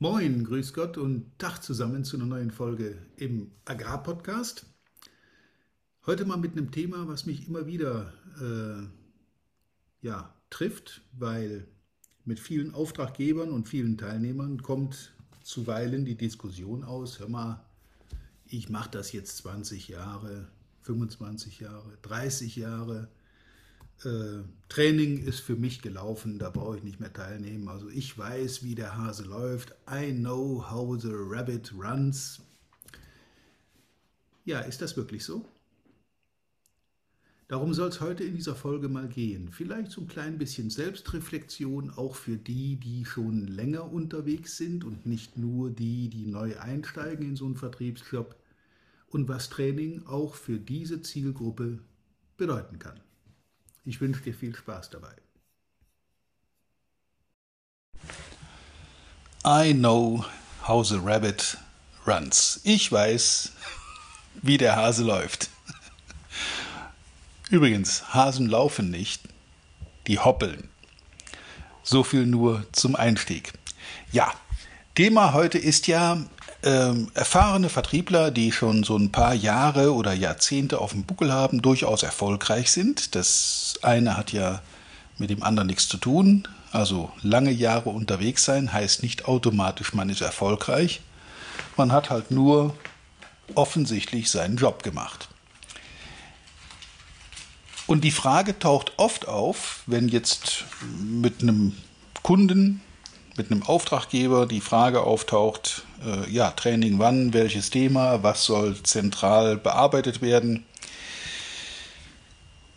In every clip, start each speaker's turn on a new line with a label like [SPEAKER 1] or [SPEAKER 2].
[SPEAKER 1] Moin, grüß Gott und Tag zusammen zu einer neuen Folge im Agrarpodcast. Heute mal mit einem Thema, was mich immer wieder äh, ja, trifft, weil mit vielen Auftraggebern und vielen Teilnehmern kommt zuweilen die Diskussion aus, hör mal, ich mache das jetzt 20 Jahre, 25 Jahre, 30 Jahre äh, Training ist für mich gelaufen, da brauche ich nicht mehr teilnehmen. Also ich weiß, wie der Hase läuft. I know how the rabbit runs. Ja, ist das wirklich so? Darum soll es heute in dieser Folge mal gehen. Vielleicht so ein klein bisschen Selbstreflexion, auch für die, die schon länger unterwegs sind und nicht nur die, die neu einsteigen in so einen Vertriebsjob. Und was Training auch für diese Zielgruppe bedeuten kann. Ich wünsche dir viel Spaß dabei.
[SPEAKER 2] I know how the rabbit runs. Ich weiß, wie der Hase läuft. Übrigens, Hasen laufen nicht, die hoppeln. So viel nur zum Einstieg. Ja, Thema heute ist ja ähm, erfahrene Vertriebler, die schon so ein paar Jahre oder Jahrzehnte auf dem Buckel haben, durchaus erfolgreich sind. Das eine hat ja mit dem anderen nichts zu tun. Also lange Jahre unterwegs sein heißt nicht automatisch, man ist erfolgreich. Man hat halt nur offensichtlich seinen Job gemacht. Und die Frage taucht oft auf, wenn jetzt mit einem Kunden mit einem Auftraggeber die Frage auftaucht, äh, ja, Training wann, welches Thema, was soll zentral bearbeitet werden,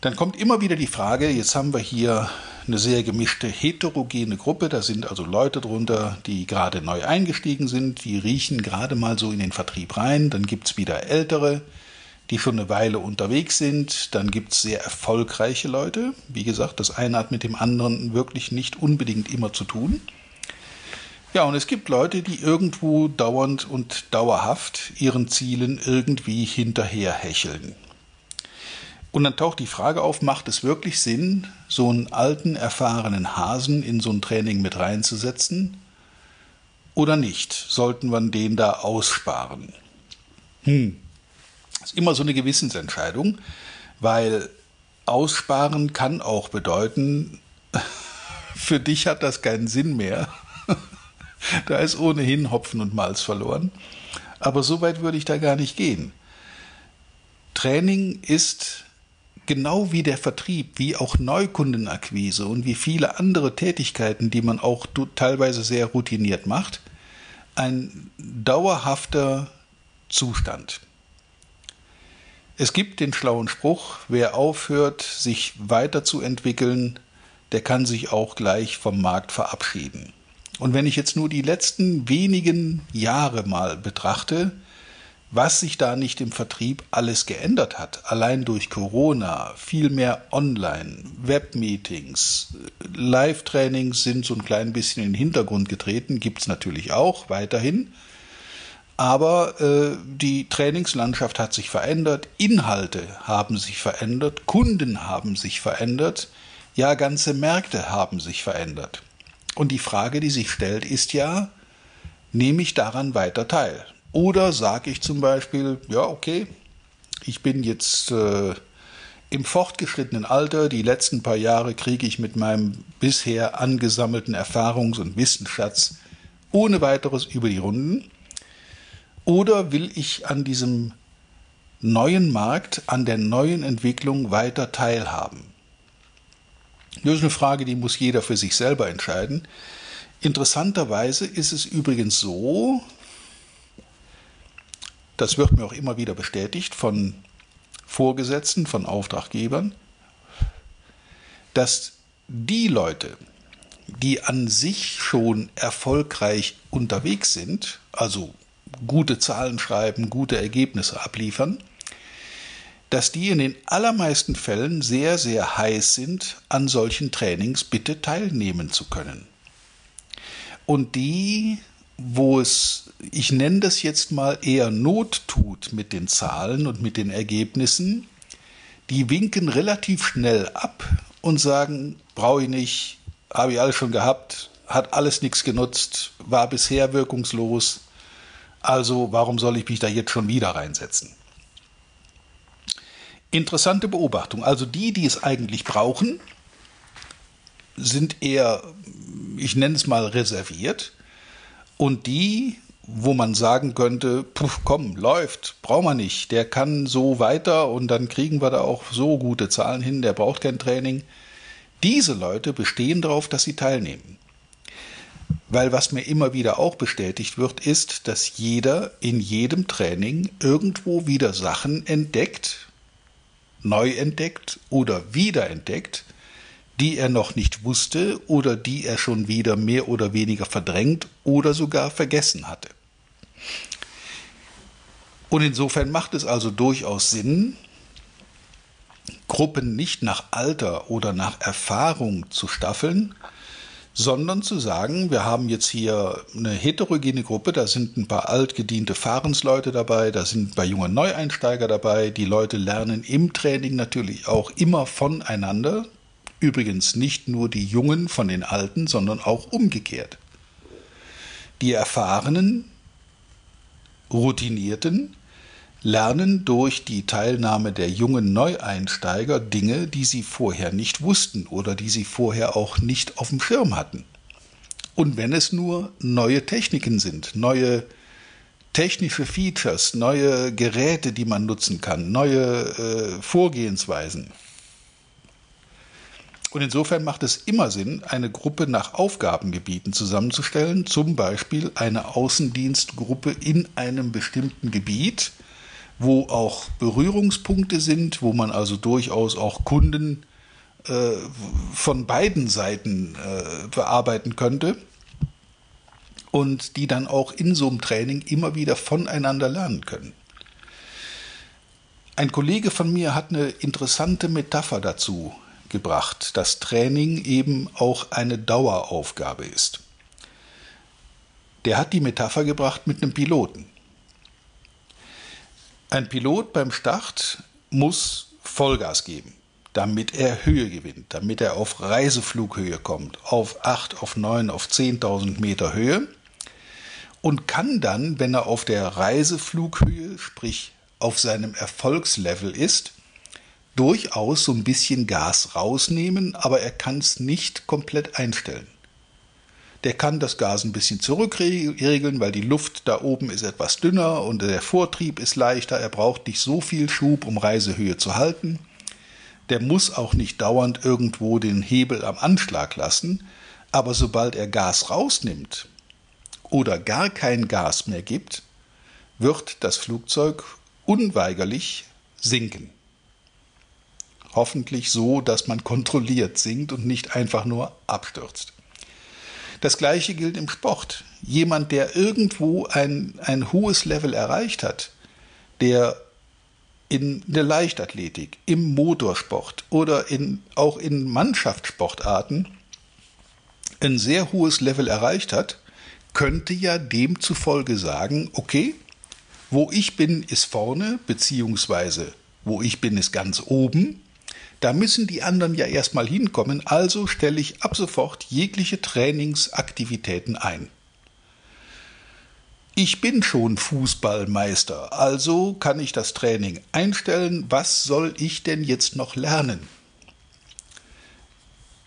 [SPEAKER 2] dann kommt immer wieder die Frage, jetzt haben wir hier eine sehr gemischte heterogene Gruppe, da sind also Leute drunter, die gerade neu eingestiegen sind, die riechen gerade mal so in den Vertrieb rein, dann gibt es wieder ältere, die schon eine Weile unterwegs sind, dann gibt es sehr erfolgreiche Leute, wie gesagt, das eine hat mit dem anderen wirklich nicht unbedingt immer zu tun. Ja, und es gibt Leute, die irgendwo dauernd und dauerhaft ihren Zielen irgendwie hinterherhecheln. Und dann taucht die Frage auf, macht es wirklich Sinn, so einen alten, erfahrenen Hasen in so ein Training mit reinzusetzen? Oder nicht? Sollten wir den da aussparen? Hm. Ist immer so eine Gewissensentscheidung, weil aussparen kann auch bedeuten, für dich hat das keinen Sinn mehr da ist ohnehin Hopfen und Malz verloren. Aber so weit würde ich da gar nicht gehen. Training ist genau wie der Vertrieb, wie auch Neukundenakquise und wie viele andere Tätigkeiten, die man auch teilweise sehr routiniert macht, ein dauerhafter Zustand. Es gibt den schlauen Spruch, wer aufhört, sich weiterzuentwickeln, der kann sich auch gleich vom Markt verabschieden. Und wenn ich jetzt nur die letzten wenigen Jahre mal betrachte, was sich da nicht im Vertrieb alles geändert hat, allein durch Corona, viel mehr Online, Webmeetings, Live-Trainings sind so ein klein bisschen in den Hintergrund getreten, gibt es natürlich auch weiterhin. Aber äh, die Trainingslandschaft hat sich verändert, Inhalte haben sich verändert, Kunden haben sich verändert, ja ganze Märkte haben sich verändert. Und die Frage, die sich stellt, ist ja, nehme ich daran weiter teil? Oder sage ich zum Beispiel, ja, okay, ich bin jetzt äh, im fortgeschrittenen Alter, die letzten paar Jahre kriege ich mit meinem bisher angesammelten Erfahrungs- und Wissensschatz ohne weiteres über die Runden. Oder will ich an diesem neuen Markt, an der neuen Entwicklung weiter teilhaben? Das ist eine Frage, die muss jeder für sich selber entscheiden. Interessanterweise ist es übrigens so, das wird mir auch immer wieder bestätigt von Vorgesetzten, von Auftraggebern, dass die Leute, die an sich schon erfolgreich unterwegs sind, also gute Zahlen schreiben, gute Ergebnisse abliefern, dass die in den allermeisten Fällen sehr, sehr heiß sind, an solchen Trainings bitte teilnehmen zu können. Und die, wo es, ich nenne das jetzt mal eher Not tut mit den Zahlen und mit den Ergebnissen, die winken relativ schnell ab und sagen, brauche ich nicht, habe ich alles schon gehabt, hat alles nichts genutzt, war bisher wirkungslos. Also warum soll ich mich da jetzt schon wieder reinsetzen? Interessante Beobachtung. Also die, die es eigentlich brauchen, sind eher, ich nenne es mal, reserviert. Und die, wo man sagen könnte, puh, komm, läuft, braucht man nicht, der kann so weiter und dann kriegen wir da auch so gute Zahlen hin, der braucht kein Training. Diese Leute bestehen darauf, dass sie teilnehmen. Weil was mir immer wieder auch bestätigt wird, ist, dass jeder in jedem Training irgendwo wieder Sachen entdeckt, neu entdeckt oder wiederentdeckt, die er noch nicht wusste oder die er schon wieder mehr oder weniger verdrängt oder sogar vergessen hatte. Und insofern macht es also durchaus Sinn, Gruppen nicht nach Alter oder nach Erfahrung zu staffeln, sondern zu sagen, wir haben jetzt hier eine heterogene Gruppe, da sind ein paar altgediente Fahrensleute dabei, da sind ein paar junge Neueinsteiger dabei, die Leute lernen im Training natürlich auch immer voneinander, übrigens nicht nur die Jungen von den Alten, sondern auch umgekehrt. Die Erfahrenen, Routinierten lernen durch die Teilnahme der jungen Neueinsteiger Dinge, die sie vorher nicht wussten oder die sie vorher auch nicht auf dem Schirm hatten. Und wenn es nur neue Techniken sind, neue technische Features, neue Geräte, die man nutzen kann, neue äh, Vorgehensweisen. Und insofern macht es immer Sinn, eine Gruppe nach Aufgabengebieten zusammenzustellen, zum Beispiel eine Außendienstgruppe in einem bestimmten Gebiet, wo auch Berührungspunkte sind, wo man also durchaus auch Kunden äh, von beiden Seiten äh, bearbeiten könnte und die dann auch in so einem Training immer wieder voneinander lernen können. Ein Kollege von mir hat eine interessante Metapher dazu gebracht, dass Training eben auch eine Daueraufgabe ist. Der hat die Metapher gebracht mit einem Piloten. Ein Pilot beim Start muss Vollgas geben, damit er Höhe gewinnt, damit er auf Reiseflughöhe kommt, auf 8, auf 9, auf 10.000 Meter Höhe und kann dann, wenn er auf der Reiseflughöhe, sprich auf seinem Erfolgslevel ist, durchaus so ein bisschen Gas rausnehmen, aber er kann es nicht komplett einstellen. Der kann das Gas ein bisschen zurückregeln, weil die Luft da oben ist etwas dünner und der Vortrieb ist leichter. Er braucht nicht so viel Schub, um Reisehöhe zu halten. Der muss auch nicht dauernd irgendwo den Hebel am Anschlag lassen. Aber sobald er Gas rausnimmt oder gar kein Gas mehr gibt, wird das Flugzeug unweigerlich sinken. Hoffentlich so, dass man kontrolliert sinkt und nicht einfach nur abstürzt. Das gleiche gilt im Sport. Jemand, der irgendwo ein, ein hohes Level erreicht hat, der in der Leichtathletik, im Motorsport oder in, auch in Mannschaftssportarten ein sehr hohes Level erreicht hat, könnte ja demzufolge sagen, okay, wo ich bin, ist vorne, beziehungsweise wo ich bin, ist ganz oben. Da müssen die anderen ja erstmal hinkommen, also stelle ich ab sofort jegliche Trainingsaktivitäten ein. Ich bin schon Fußballmeister, also kann ich das Training einstellen. Was soll ich denn jetzt noch lernen?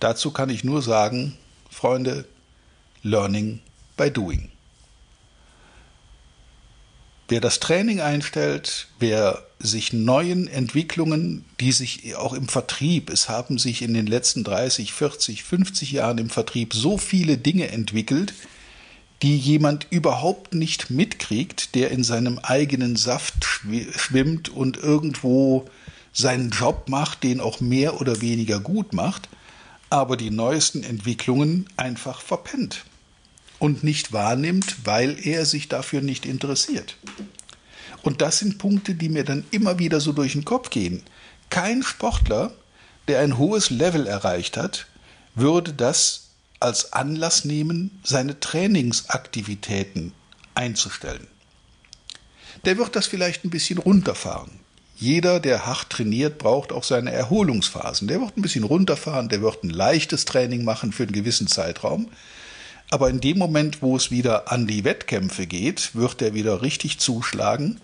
[SPEAKER 2] Dazu kann ich nur sagen, Freunde, Learning by Doing. Wer das Training einstellt, wer sich neuen Entwicklungen, die sich auch im Vertrieb, es haben sich in den letzten 30, 40, 50 Jahren im Vertrieb so viele Dinge entwickelt, die jemand überhaupt nicht mitkriegt, der in seinem eigenen Saft schwimmt und irgendwo seinen Job macht, den auch mehr oder weniger gut macht, aber die neuesten Entwicklungen einfach verpennt und nicht wahrnimmt, weil er sich dafür nicht interessiert. Und das sind Punkte, die mir dann immer wieder so durch den Kopf gehen. Kein Sportler, der ein hohes Level erreicht hat, würde das als Anlass nehmen, seine Trainingsaktivitäten einzustellen. Der wird das vielleicht ein bisschen runterfahren. Jeder, der hart trainiert, braucht auch seine Erholungsphasen. Der wird ein bisschen runterfahren, der wird ein leichtes Training machen für einen gewissen Zeitraum, aber in dem Moment, wo es wieder an die Wettkämpfe geht, wird er wieder richtig zuschlagen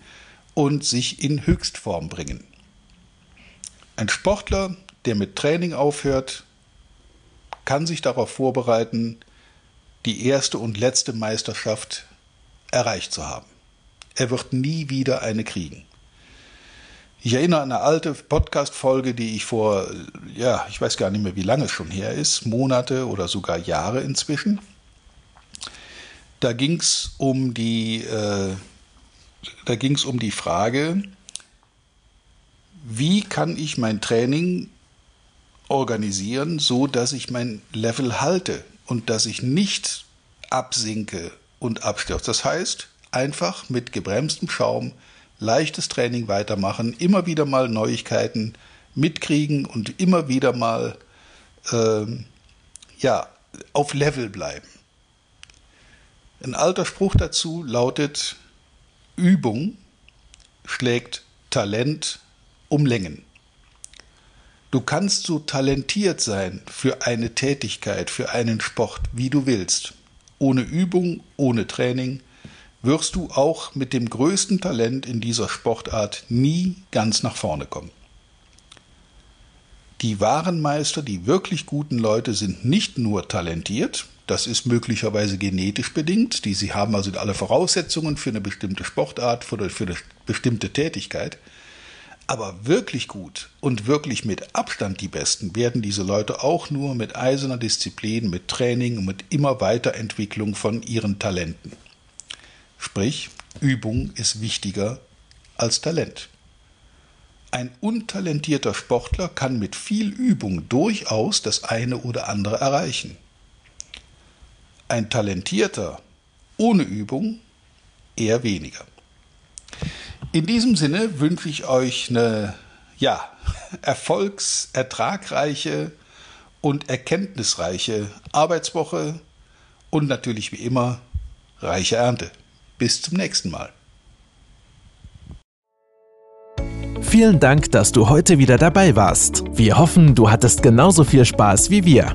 [SPEAKER 2] und sich in Höchstform bringen. Ein Sportler, der mit Training aufhört, kann sich darauf vorbereiten, die erste und letzte Meisterschaft erreicht zu haben. Er wird nie wieder eine kriegen. Ich erinnere an eine alte Podcast-Folge, die ich vor, ja, ich weiß gar nicht mehr, wie lange es schon her ist, Monate oder sogar Jahre inzwischen. Da ging es um die, äh, da ging es um die Frage, wie kann ich mein Training organisieren, so dass ich mein Level halte und dass ich nicht absinke und abstürze. Das heißt, einfach mit gebremstem Schaum leichtes Training weitermachen, immer wieder mal Neuigkeiten mitkriegen und immer wieder mal ähm, ja, auf Level bleiben. Ein alter Spruch dazu lautet, Übung schlägt Talent um Längen. Du kannst so talentiert sein für eine Tätigkeit, für einen Sport, wie du willst. Ohne Übung, ohne Training wirst du auch mit dem größten Talent in dieser Sportart nie ganz nach vorne kommen. Die wahren Meister, die wirklich guten Leute sind nicht nur talentiert, das ist möglicherweise genetisch bedingt, die sie haben also alle Voraussetzungen für eine bestimmte Sportart oder für eine bestimmte Tätigkeit, aber wirklich gut und wirklich mit Abstand die Besten werden diese Leute auch nur mit eiserner Disziplin, mit Training und mit immer Weiterentwicklung von ihren Talenten. Sprich, Übung ist wichtiger als Talent. Ein untalentierter Sportler kann mit viel Übung durchaus das eine oder andere erreichen. Ein talentierter ohne Übung eher weniger. In diesem Sinne wünsche ich euch eine ja, erfolgsertragreiche und erkenntnisreiche Arbeitswoche und natürlich wie immer reiche Ernte. Bis zum nächsten Mal.
[SPEAKER 3] Vielen Dank, dass du heute wieder dabei warst. Wir hoffen, du hattest genauso viel Spaß wie wir.